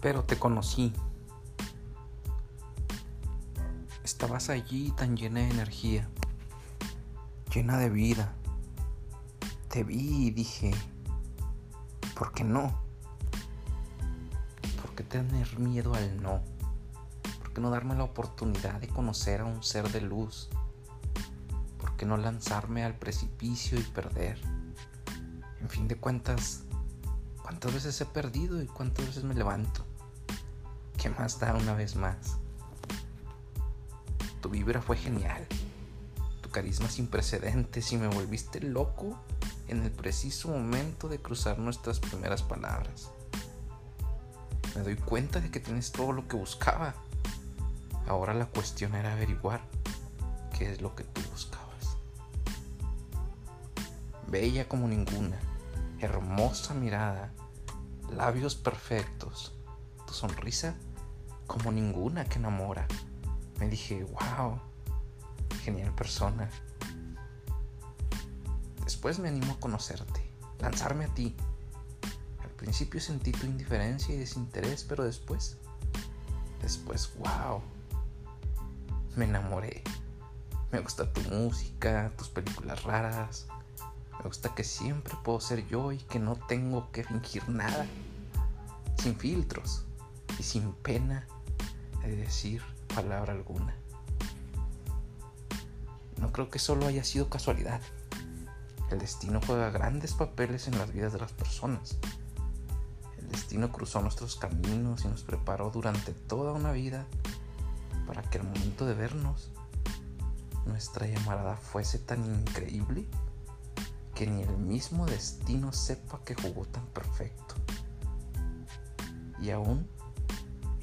pero te conocí. Estabas allí tan llena de energía, llena de vida. Te vi y dije, ¿por qué no? ¿Por qué tener miedo al no? ¿Por qué no darme la oportunidad de conocer a un ser de luz? ¿Por qué no lanzarme al precipicio y perder? En fin de cuentas, ¿cuántas veces he perdido y cuántas veces me levanto? ¿Qué más da una vez más? Tu vibra fue genial. Tu carisma sin precedentes y me volviste loco en el preciso momento de cruzar nuestras primeras palabras. Me doy cuenta de que tienes todo lo que buscaba. Ahora la cuestión era averiguar qué es lo que tú buscabas. Bella como ninguna, hermosa mirada, labios perfectos, tu sonrisa como ninguna que enamora. Me dije, wow, genial persona. Después me animo a conocerte, lanzarme a ti. Al principio sentí tu indiferencia y desinterés, pero después, después, wow, me enamoré. Me gusta tu música, tus películas raras. Me gusta que siempre puedo ser yo y que no tengo que fingir nada. Sin filtros y sin pena de decir palabra alguna. No creo que solo haya sido casualidad. El destino juega grandes papeles en las vidas de las personas. El destino cruzó nuestros caminos y nos preparó durante toda una vida para que al momento de vernos nuestra llamarada fuese tan increíble que ni el mismo destino sepa que jugó tan perfecto. Y aún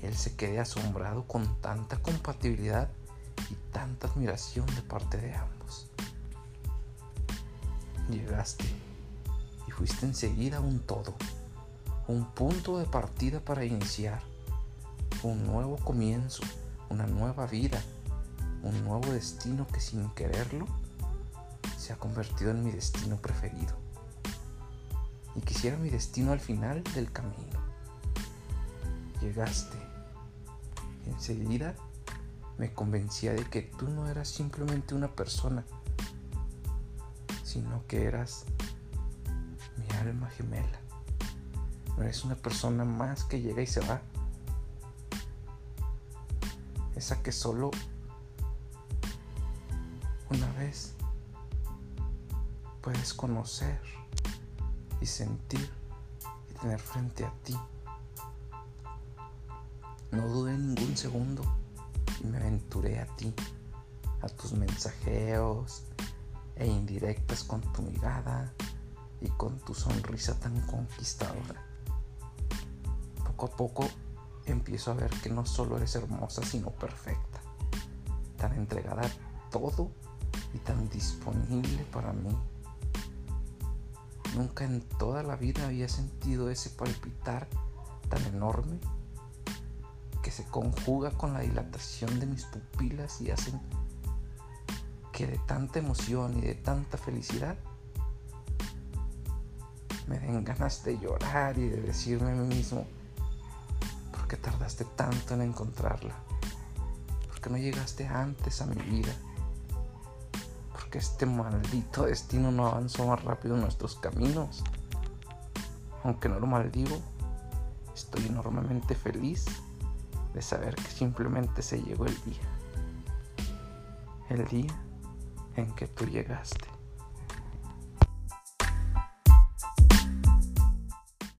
él se quede asombrado con tanta compatibilidad y tanta admiración de parte de ambos. Llegaste y fuiste enseguida un todo, un punto de partida para iniciar, un nuevo comienzo, una nueva vida, un nuevo destino que sin quererlo se ha convertido en mi destino preferido. Y quisiera mi destino al final del camino. Llegaste Enseguida me convencía de que tú no eras simplemente una persona, sino que eras mi alma gemela. No eres una persona más que llega y se va. Esa que solo una vez puedes conocer y sentir y tener frente a ti. No dudé ningún segundo y me aventuré a ti, a tus mensajeos e indirectas con tu mirada y con tu sonrisa tan conquistadora. Poco a poco empiezo a ver que no solo eres hermosa, sino perfecta, tan entregada a todo y tan disponible para mí. Nunca en toda la vida había sentido ese palpitar tan enorme se conjuga con la dilatación de mis pupilas y hacen que de tanta emoción y de tanta felicidad me den ganas de llorar y de decirme a mí mismo, ¿por qué tardaste tanto en encontrarla? ¿Por qué no llegaste antes a mi vida? ¿Por qué este maldito destino no avanzó más rápido en nuestros caminos? Aunque no lo maldigo, estoy enormemente feliz de saber que simplemente se llegó el día. El día en que tú llegaste.